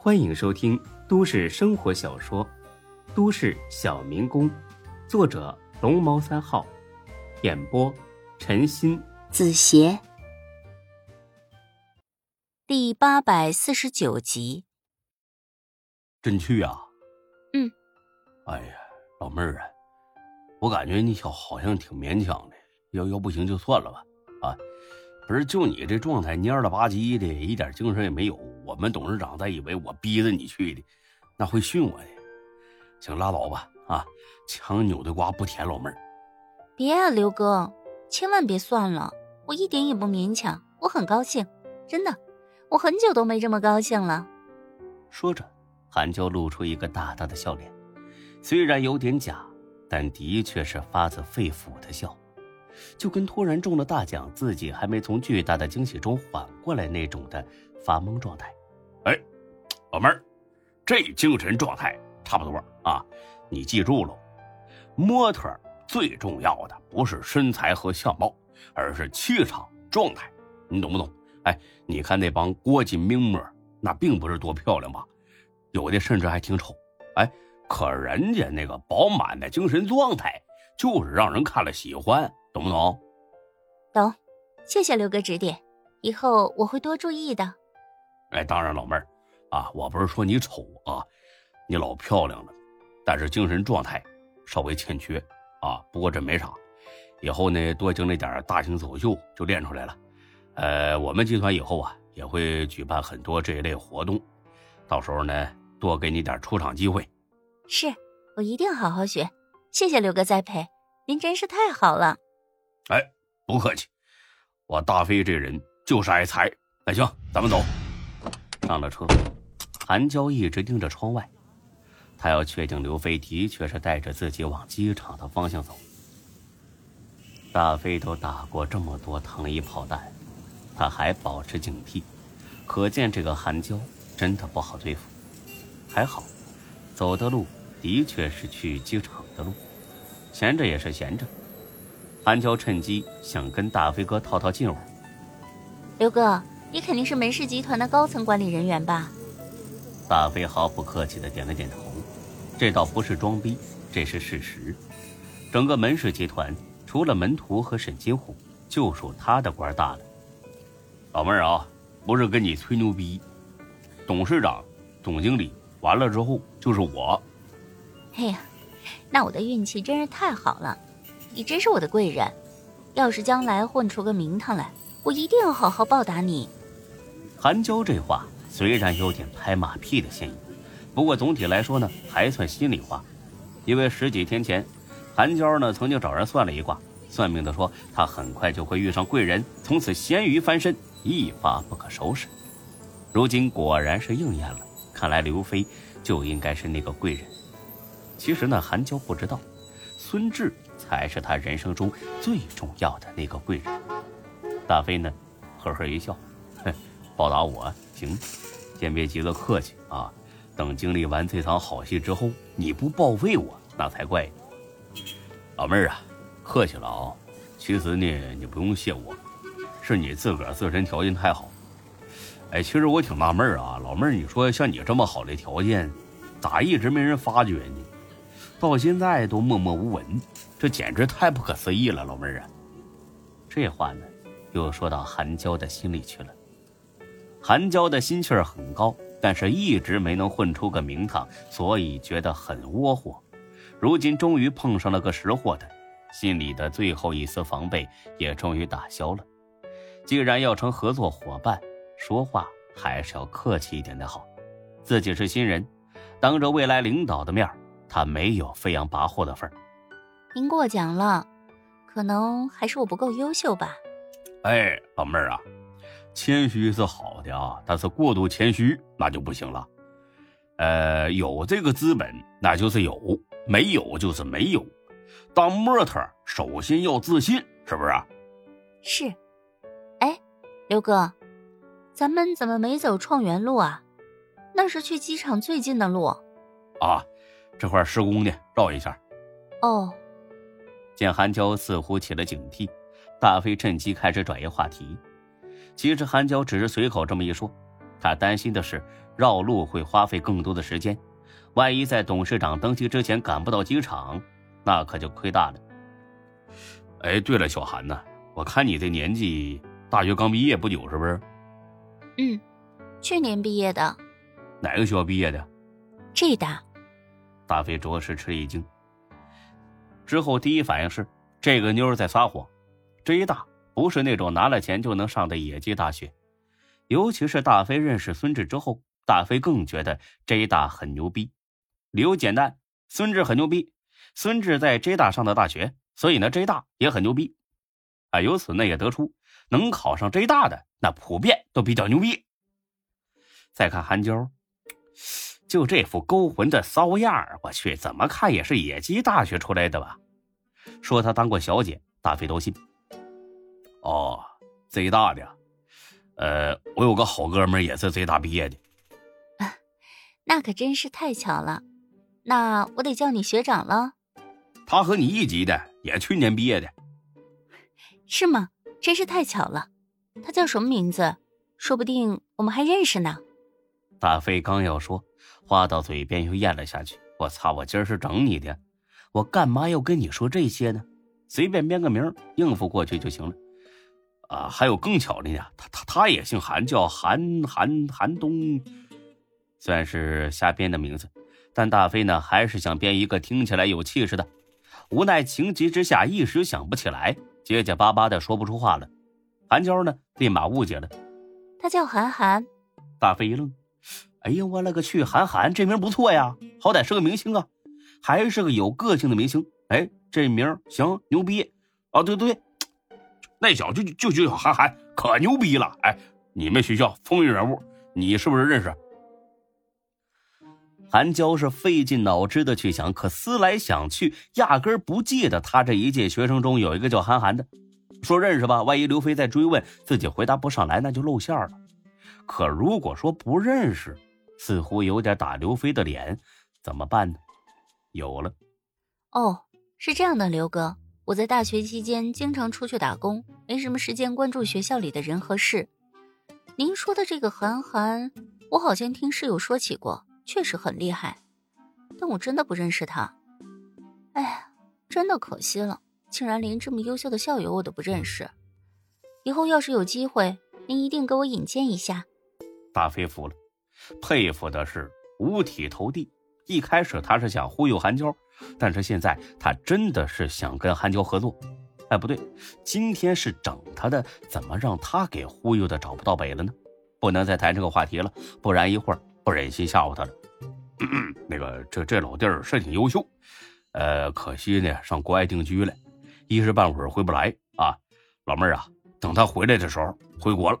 欢迎收听都市生活小说《都市小民工》，作者龙猫三号，演播陈鑫、子邪，第八百四十九集。真去啊？嗯。哎呀，老妹儿啊，我感觉你小好像挺勉强的，要要不行就算了吧。啊，不是，就你这状态蔫了吧唧的，一点精神也没有。我们董事长再以为我逼着你去的，那会训我的。行，拉倒吧。啊，强扭的瓜不甜，老妹儿。别啊，刘哥，千万别算了，我一点也不勉强，我很高兴，真的，我很久都没这么高兴了。说着，韩娇露出一个大大的笑脸，虽然有点假，但的确是发自肺腑的笑，就跟突然中了大奖，自己还没从巨大的惊喜中缓过来那种的发懵状态。哎，老妹儿，这精神状态差不多啊！你记住了，模特最重要的不是身材和相貌，而是气场状态，你懂不懂？哎，你看那帮国际名模，那并不是多漂亮吧？有的甚至还挺丑。哎，可人家那个饱满的精神状态，就是让人看了喜欢，懂不懂？懂，谢谢刘哥指点，以后我会多注意的。哎，当然，老妹儿，啊，我不是说你丑啊，你老漂亮了，但是精神状态稍微欠缺啊。不过这没啥，以后呢多经历点大型走秀就练出来了。呃，我们集团以后啊也会举办很多这一类活动，到时候呢多给你点出场机会。是我一定好好学，谢谢刘哥栽培，您真是太好了。哎，不客气，我大飞这人就是爱财。那行，咱们走。上了车，韩娇一直盯着窗外，她要确定刘飞的确是带着自己往机场的方向走。大飞都打过这么多糖衣炮弹，他还保持警惕，可见这个韩娇真的不好对付。还好，走的路的确是去机场的路，闲着也是闲着。韩娇趁机想跟大飞哥套套近乎。刘哥。你肯定是门氏集团的高层管理人员吧？大飞毫不客气的点了点头，这倒不是装逼，这是事实。整个门氏集团除了门徒和沈金虎，就属他的官大了。老妹儿啊，不是跟你吹牛逼，董事长、总经理完了之后就是我。哎呀，那我的运气真是太好了，你真是我的贵人。要是将来混出个名堂来，我一定要好好报答你。韩娇这话虽然有点拍马屁的嫌疑，不过总体来说呢，还算心里话。因为十几天前，韩娇呢曾经找人算了一卦，算命的说她很快就会遇上贵人，从此咸鱼翻身，一发不可收拾。如今果然是应验了，看来刘飞就应该是那个贵人。其实呢，韩娇不知道，孙志才是他人生中最重要的那个贵人。大飞呢，呵呵一笑，哼。报答我行，先别急着客气啊。等经历完这场好戏之后，你不报废我那才怪呢。老妹儿啊，客气了啊。其实呢，你不用谢我，是你自个儿自身条件太好。哎，其实我挺纳闷啊，老妹儿，你说像你这么好的条件，咋一直没人发掘呢？到现在都默默无闻，这简直太不可思议了，老妹儿啊。这话呢，又说到韩娇的心里去了。韩娇的心气儿很高，但是一直没能混出个名堂，所以觉得很窝火。如今终于碰上了个识货的，心里的最后一丝防备也终于打消了。既然要成合作伙伴，说话还是要客气一点的好。自己是新人，当着未来领导的面，他没有飞扬跋扈的份儿。您过奖了，可能还是我不够优秀吧。哎，老妹儿啊。谦虚是好的啊，但是过度谦虚那就不行了。呃，有这个资本那就是有，没有就是没有。当模特首先要自信，是不是？是。哎，刘哥，咱们怎么没走创元路啊？那是去机场最近的路。啊，这块施工呢，绕一下。哦。见韩娇似乎起了警惕，大飞趁机开始转移话题。其实韩娇只是随口这么一说，他担心的是绕路会花费更多的时间，万一在董事长登机之前赶不到机场，那可就亏大了。哎，对了，小韩呢？我看你这年纪，大学刚毕业不久，是不是？嗯，去年毕业的。哪个学校毕业的？浙大。大飞着实吃一惊。之后第一反应是，这个妞在撒谎。这一大不是那种拿了钱就能上的野鸡大学。尤其是大飞认识孙志之后，大飞更觉得 J 大很牛逼。理由简单，孙志很牛逼，孙志在 J 大上的大学，所以呢 J 大也很牛逼。啊，由此呢也得出，能考上 J 大的那普遍都比较牛逼。再看韩娇，就这副勾魂的骚样我去，怎么看也是野鸡大学出来的吧？说她当过小姐，大飞都信。哦贼大的。呃，我有个好哥们也是贼大毕业的，那可真是太巧了。那我得叫你学长了。他和你一级的，也去年毕业的，是吗？真是太巧了。他叫什么名字？说不定我们还认识呢。大飞刚要说，话到嘴边又咽了下去。我操！我今儿是整你的，我干嘛要跟你说这些呢？随便编个名应付过去就行了。啊，还有更巧的呢，他他他也姓韩，叫韩韩韩东，虽然是瞎编的名字，但大飞呢还是想编一个听起来有气势的。无奈情急之下一时想不起来，结结巴巴的说不出话了。韩娇呢立马误解了，他叫韩寒。大飞一愣，哎呀，我勒个去，韩寒这名不错呀，好歹是个明星啊，还是个有个性的明星。哎，这名行，牛逼啊！对对。那小子就就叫韩寒，可牛逼了！哎，你们学校风云人物，你是不是认识？韩娇是费尽脑汁的去想，可思来想去，压根不记得他这一届学生中有一个叫韩寒的。说认识吧，万一刘飞再追问，自己回答不上来，那就露馅了。可如果说不认识，似乎有点打刘飞的脸，怎么办呢？有了，哦，是这样的，刘哥。我在大学期间经常出去打工，没什么时间关注学校里的人和事。您说的这个韩寒，我好像听室友说起过，确实很厉害，但我真的不认识他。哎呀，真的可惜了，竟然连这么优秀的校友我都不认识。以后要是有机会，您一定给我引荐一下。大飞服了，佩服的是五体投地。一开始他是想忽悠韩娇。但是现在他真的是想跟韩娇合作，哎，不对，今天是整他的，怎么让他给忽悠的找不到北了呢？不能再谈这个话题了，不然一会儿不忍心吓唬他了。那个，这这老弟儿是挺优秀，呃，可惜呢上国外定居了，一时半会儿回不来啊。老妹儿啊，等他回来的时候回国了，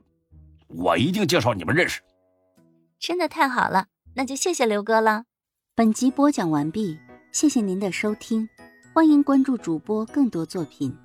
我一定介绍你们认识。真的太好了，那就谢谢刘哥了。本集播讲完毕。谢谢您的收听，欢迎关注主播更多作品。